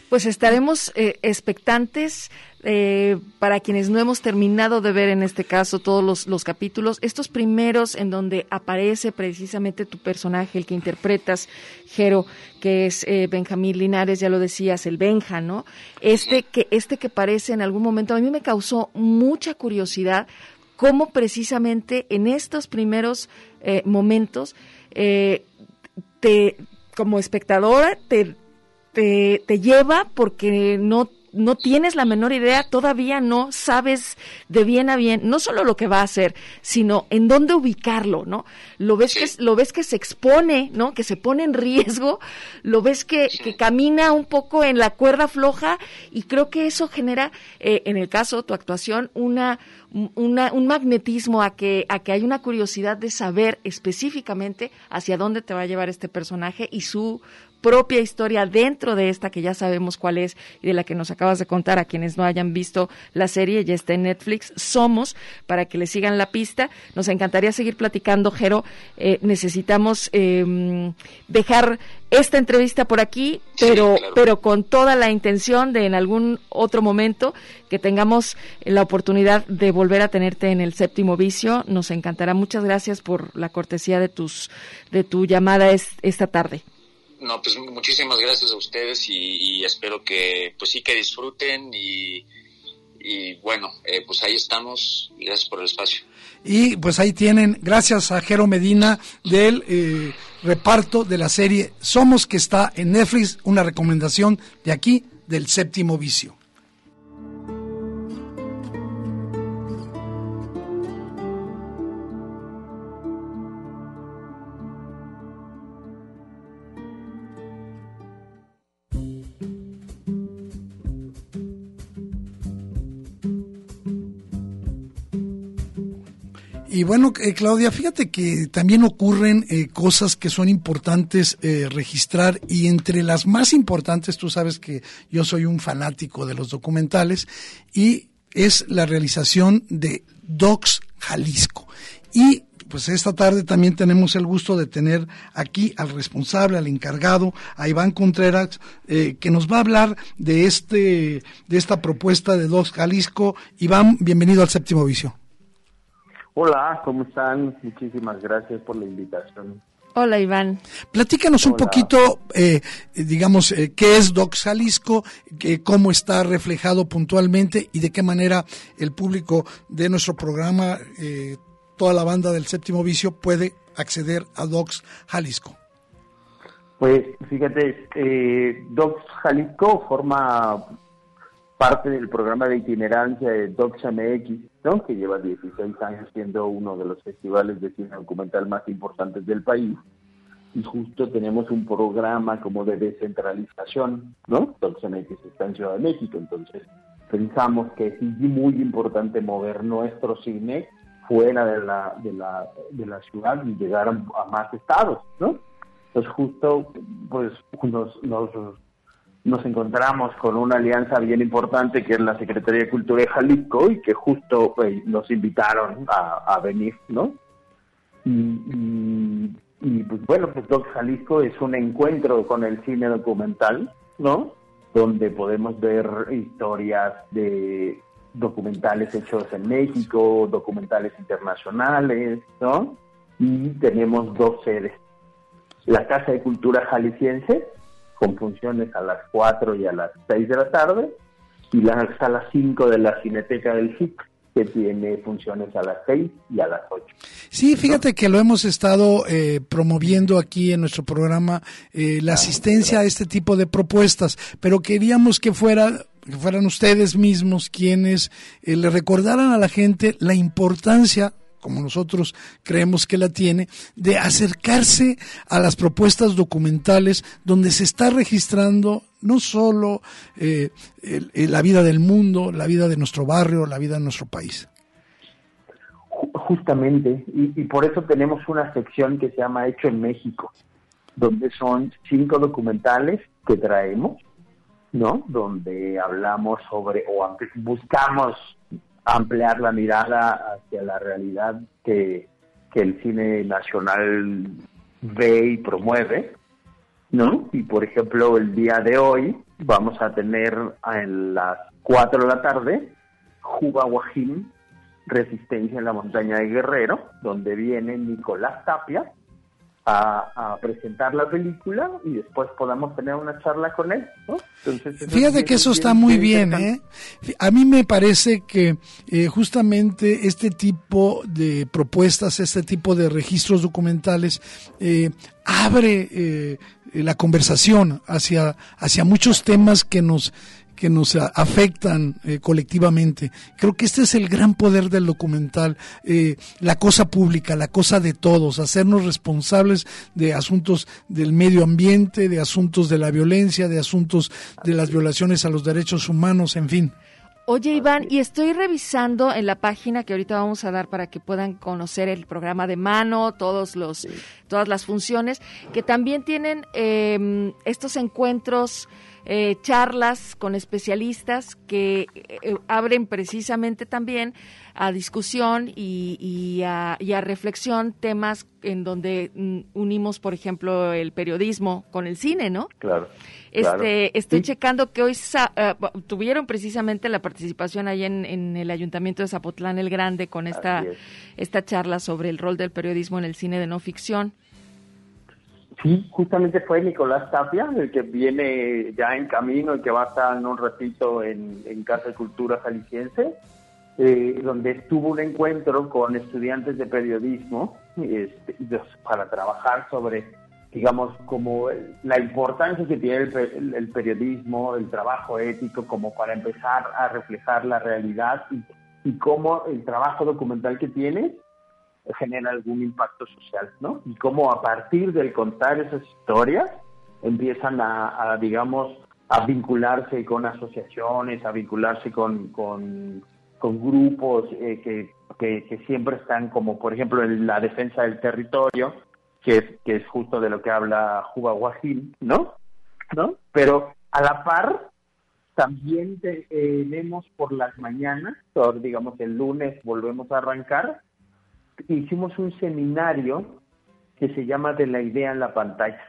Pues estaremos expectantes eh, para quienes no hemos terminado de ver en este caso todos los, capítulos, estos primeros en donde aparece precisamente tu personaje, el que interpretas, Jero, que es eh, Benjamín Linares, ya lo decías, el Benja, ¿no? Este que, este que parece en algún momento, a mí me causó mucha curiosidad cómo precisamente en estos primeros eh, te, como espectadora, te, te, te lleva porque no no tienes la menor idea, todavía no sabes de bien a bien, no solo lo que va a hacer, sino en dónde ubicarlo, ¿no? Lo ves que lo ves que se expone, ¿no? Que se pone en riesgo, lo ves que, que camina un poco en la cuerda floja y creo que eso genera, eh, en el caso tu actuación, una, una, un magnetismo a que, a que hay una curiosidad de saber específicamente hacia dónde te va a llevar este personaje y su propia historia dentro de esta que ya sabemos cuál es y de la que nos acabas de contar a quienes no hayan visto la serie, ya está en Netflix, Somos, para que le sigan la pista. Nos encantaría seguir platicando, Jero. Eh, necesitamos em, dejar esta entrevista por aquí, pero, pero con toda la intención de en algún otro momento que tengamos la oportunidad de volver a tenerte en el séptimo vicio. Nos encantará. Muchas gracias por la cortesía de tus de tu llamada esta tarde. No, pues muchísimas gracias a ustedes y, espero que, pues sí, que disfruten y, bueno, eh, pues ahí estamos y gracias por el espacio. Y pues ahí tienen, gracias a Jero Medina del eh, reparto de la serie Somos que está en Netflix, una recomendación de aquí del séptimo vicio. Y bueno, eh, Claudia, fíjate que también ocurren eh, cosas que son importantes eh, registrar y entre las más importantes, tú sabes que yo soy un fanático de los documentales y es la realización de Docs Jalisco. Y pues esta tarde también tenemos el gusto de tener aquí al responsable, al encargado, a Iván Contreras, eh, que nos va a hablar de este, de esta propuesta de Docs Jalisco. Iván, bienvenido al séptimo vicio. Hola, ¿cómo están? Muchísimas gracias por la invitación. Hola Iván. Platícanos un poquito, eh, digamos, eh, qué es Docs Jalisco, que- cómo está reflejado puntualmente y de qué manera el público de nuestro programa, eh, toda la banda del séptimo vicio, puede acceder a Docs Jalisco. Pues fíjate, eh, Docs Jalisco forma parte del programa de itinerancia de Docs MX, ¿no? que lleva 16 años siendo uno de los festivales de cine documental más importantes del país. Y justo tenemos un programa como de descentralización, ¿no? Docs MX está en Ciudad de México, entonces pensamos que es muy importante mover nuestro cine fuera de la, de la, de la ciudad y llegar a, a más estados, ¿no? Entonces justo pues nos, nos, nos encontramos con una alianza bien importante que es la Secretaría de Cultura de Jalisco y que justo pues, nos invitaron a, a venir, ¿no? Y, y, y, pues bueno, pues Doc Jalisco es un encuentro con el cine documental, ¿no? Donde podemos ver historias de documentales hechos en México, documentales internacionales, ¿no? Y tenemos dos sedes. La Casa de Cultura Jalisciense, con funciones a las 4 y a las 6 de la tarde, y la sala 5 de la Cineteca del FIC, que tiene funciones a las 6 y a las 8. Sí, fíjate que lo hemos estado eh, promoviendo aquí en nuestro programa, eh, la asistencia a este tipo de propuestas, pero queríamos que fuera que fueran ustedes mismos quienes eh, le recordaran a la gente la importancia como nosotros creemos que la tiene, de acercarse a las propuestas documentales donde se está registrando no solo eh, el- el- la vida del mundo, la vida de nuestro barrio, la vida de nuestro país. Ju- Justamente, y, y por eso tenemos una sección que se llama Hecho en México, donde son cinco documentales que traemos, ¿no? Donde hablamos sobre, o ampli- buscamos ampliar la mirada hacia la realidad que, que el cine nacional ve y promueve, ¿no? Y por ejemplo, el día de hoy vamos a tener a las 4 de la tarde Juba Guajín, Resistencia en la Montaña de Guerrero, donde viene Nicolás Tapia a, a presentar la película y después podamos tener una charla con él, ¿no? Entonces, Fíjate es que eso está muy bien. ¿eh? A mí me parece que eh, justamente este tipo de propuestas, este tipo de registros documentales, eh, abre eh, la conversación hacia, hacia muchos temas que nos que nos afectan eh, colectivamente. Creo que este es el gran poder del documental, eh, la cosa pública, la cosa de todos, hacernos responsables de asuntos del medio ambiente, de asuntos de la violencia, de asuntos de las violaciones a los derechos humanos, en fin. Oye, Iván, y estoy revisando en la página que ahorita vamos a dar para que puedan conocer el programa de mano, todos los, todas las funciones, que también tienen eh, estos encuentros, eh, charlas con especialistas que eh, abren precisamente también a discusión y, y a, y a reflexión temas en donde mm, unimos, por ejemplo, el periodismo con el cine, ¿no? Claro. Este, claro. estoy Sí. checando que hoy eh, bu- tuvieron precisamente la participación ahí en, en el Ayuntamiento de Zapotlán el Grande con esta, es. esta charla sobre el rol del periodismo en el cine de no ficción. Sí, justamente fue Nicolás Tapia, el que viene ya en camino y que va a estar en un ratito en, Casa de Cultura Jalisciense, eh, donde estuvo un encuentro con estudiantes de periodismo este, para trabajar sobre, digamos, como la importancia que tiene el- el periodismo, el trabajo ético, como para empezar a reflejar la realidad y, y cómo el trabajo documental que tiene genera algún impacto social, ¿no? Y cómo a partir del contar esas historias empiezan a, digamos, a vincularse con asociaciones, a vincularse con, con, grupos eh, que, que, siempre están como, por ejemplo, en la defensa del territorio, que es, que es justo de lo que habla Juba Guajín, ¿no? ¿No? Pero a la par También te- tenemos por las mañanas, digamos el lunes volvemos a arrancar, hicimos un seminario que se llama De la idea en la pantalla,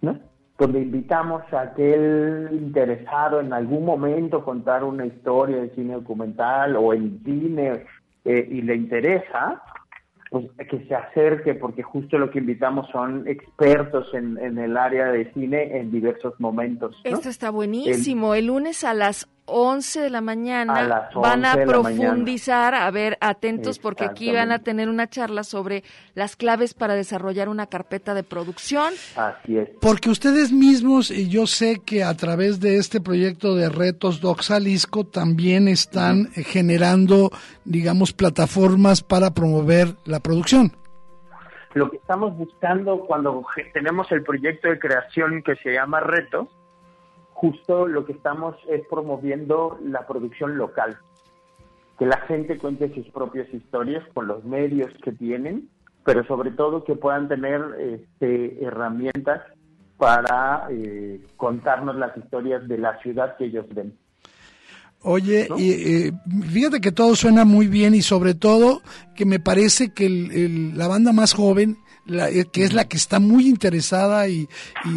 ¿no? Donde invitamos a aquel interesado en algún momento contar una historia de cine documental o en cine eh, y le interesa, pues que se acerque porque justo lo que invitamos son expertos en, en el área de cine en diversos momentos. ¿no? Esto está buenísimo. El, lunes a las 11 de la mañana A las van a 11 de la profundizar, a ver, atentos porque aquí van a tener una charla sobre las claves para desarrollar una carpeta de producción. Así es. Porque ustedes mismos, y yo sé que a través de este proyecto de retos Docs Jalisco también están generando, digamos, plataformas para promover la producción. Lo que estamos buscando cuando tenemos el proyecto de creación que se llama Reto, justo lo que estamos es promoviendo la producción local. Que la gente cuente sus propias historias con los medios que tienen, pero sobre todo que puedan tener este, herramientas para eh, contarnos las historias de la ciudad que ellos ven. Oye, y, eh, fíjate que todo suena muy bien y sobre todo que me parece que el- el- la banda más joven, la- eh, que es la que está muy interesada y,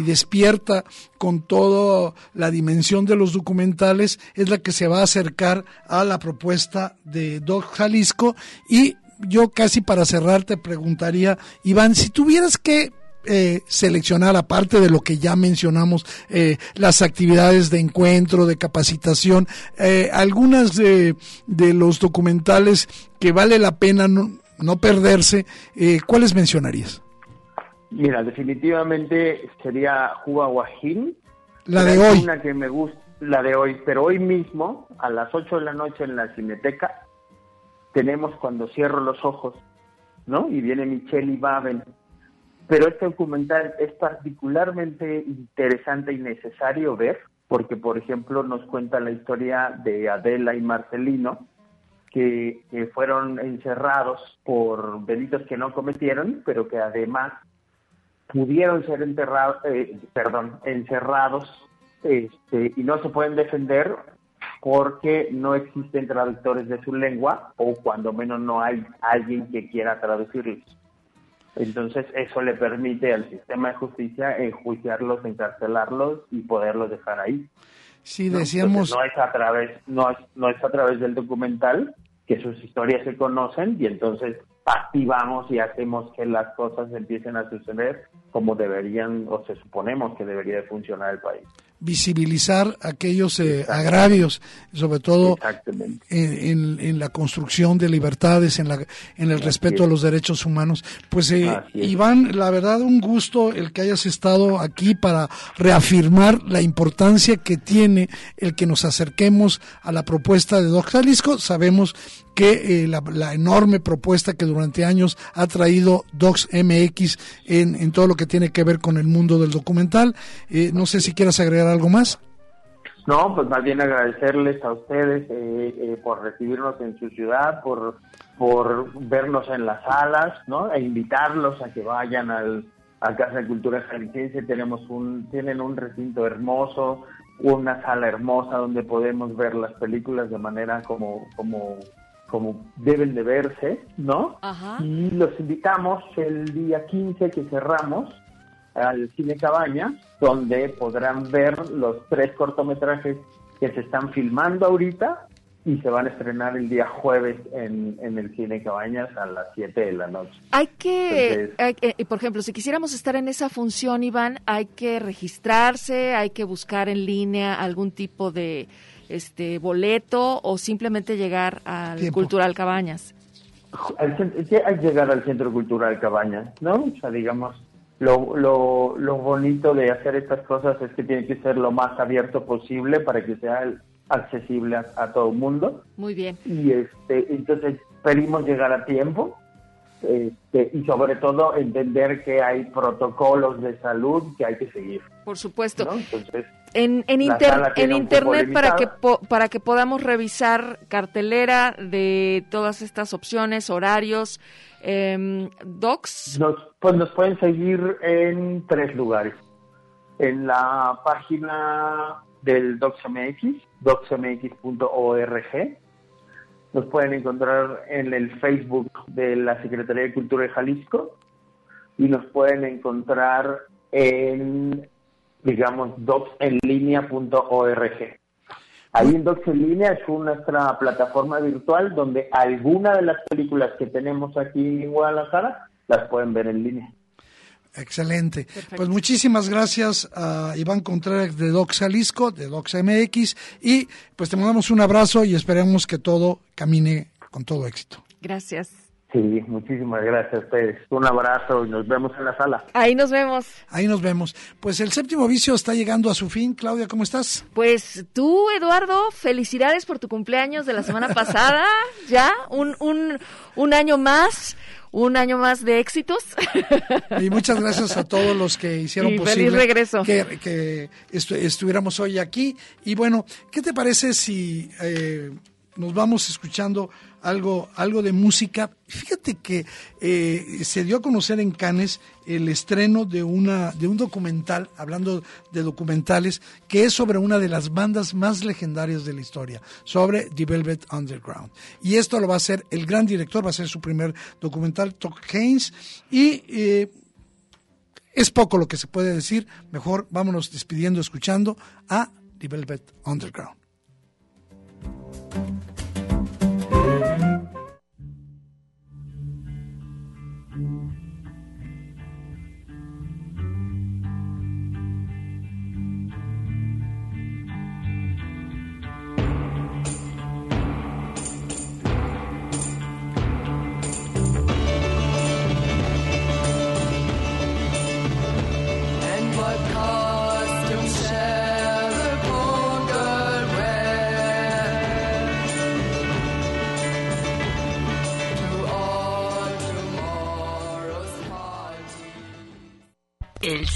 despierta con toda la dimensión de los documentales, es la que se va a acercar a la propuesta de Doc Jalisco. Y yo casi para cerrar te preguntaría, Iván, si tuvieras que eh, seleccionar, aparte de lo que ya mencionamos, eh, las actividades de encuentro, de capacitación, eh, algunas de, de los documentales que vale la pena no, no perderse, eh, ¿cuáles mencionarías? Mira, definitivamente sería Juba Guajín. La de hoy. Una que me gusta, la de hoy, pero hoy mismo, a las 8 de la noche en la Cineteca, tenemos Cuando cierro los ojos, ¿no? Y viene Michelle Baben. Pero este documental es particularmente interesante y necesario ver, porque, por ejemplo, nos cuenta la historia de Adela y Marcelino, que, que fueron encerrados por delitos que no cometieron, pero que además pudieron ser enterrados, eh, perdón, encerrados este, y no se pueden defender porque no existen traductores de su lengua o cuando menos no hay alguien que quiera traducirlos. Entonces eso le permite al sistema de justicia enjuiciarlos, encarcelarlos y poderlos dejar ahí. Sí, ¿no? decíamos, Entonces, no es a través, no es, no es a través del documental que sus historias se conocen y entonces activamos y hacemos que las cosas empiecen a suceder como deberían o se suponemos que debería de funcionar el país. visibilizar aquellos eh, agravios, sobre todo en, en- en la construcción de libertades, en, la, en el respeto a los derechos humanos. Pues eh, es. Iván, la verdad un gusto el que hayas estado aquí para reafirmar la importancia que tiene el que nos acerquemos a la propuesta de Doc Jalisco. Sabemos que eh, la, la enorme propuesta que durante años ha traído Docs MX en, en todo lo que tiene que ver con el mundo del documental. Eh, no sé si quieras agregar algo más. No, pues más bien agradecerles a ustedes eh, eh, por recibirnos en su ciudad, por, por vernos en las salas, ¿no? E invitarlos a que vayan al, a Casa de Cultura Jalisciense. Tenemos un, tienen un recinto hermoso, una sala hermosa donde podemos ver las películas de manera como, como, como deben de verse, ¿no? Ajá. Y los invitamos el día 15 que cerramos al Cine Cabaña, donde podrán ver los tres cortometrajes que se están filmando ahorita y se van a estrenar el día jueves en, en el Cine Cabañas a las 7 de la noche. Hay que, Entonces- hay que- por ejemplo, si quisiéramos estar en esa función, Iván, hay que registrarse, hay que buscar en línea algún tipo de este boleto o simplemente llegar al Tiempo. Cultural Cabañas. Hay que llegar al Centro Cultural Cabañas, ¿no? O sea, digamos, lo, lo, lo bonito de hacer estas cosas es que tiene que ser lo más abierto posible para que sea accesible a, a todo el mundo. Muy bien. y este entonces pedimos llegar a tiempo este, y sobre todo entender que hay protocolos de salud que hay que seguir Por supuesto. ¿no? entonces En, en, inter- en internet para que po- para que podamos revisar cartelera de todas estas opciones, horarios, em, docs. nos pues nos pueden seguir en tres lugares en la página del DocsMX, docsmx.org. Nos pueden encontrar en el Facebook de la Secretaría de Cultura de Jalisco y nos pueden encontrar en, digamos, docsenlinea.org. Ahí en Docs en línea es nuestra plataforma virtual donde alguna de las películas que tenemos aquí en Guadalajara las pueden ver en línea. Excelente. Pues muchísimas gracias a Iván Contreras de Docs Jalisco, de Docs MX, y pues te mandamos un abrazo y esperemos que todo camine con todo éxito. Gracias. Sí, muchísimas gracias a ustedes. Un abrazo y nos vemos en la sala. Ahí nos vemos. Ahí nos vemos. Pues el séptimo vicio está llegando a su fin. Claudia, ¿cómo estás? Pues tú, Eduardo, felicidades por tu cumpleaños de la semana pasada. ya, un, un, un año más un año más de éxitos. Y muchas gracias a todos los que hicieron Y posible feliz regreso. que, que estu- estuviéramos hoy aquí. Y bueno, ¿qué te parece si eh, nos vamos escuchando algo, algo de música? Fíjate que eh, se dio a conocer en Cannes el estreno de una de un documental, hablando de documentales, que es sobre una de las bandas más legendarias de la historia, sobre The Velvet Underground. Y esto lo va a hacer el gran director, va a ser su primer documental, Todd Haynes, y eh, es poco lo que se puede decir, mejor vámonos despidiendo, escuchando a The Velvet Underground.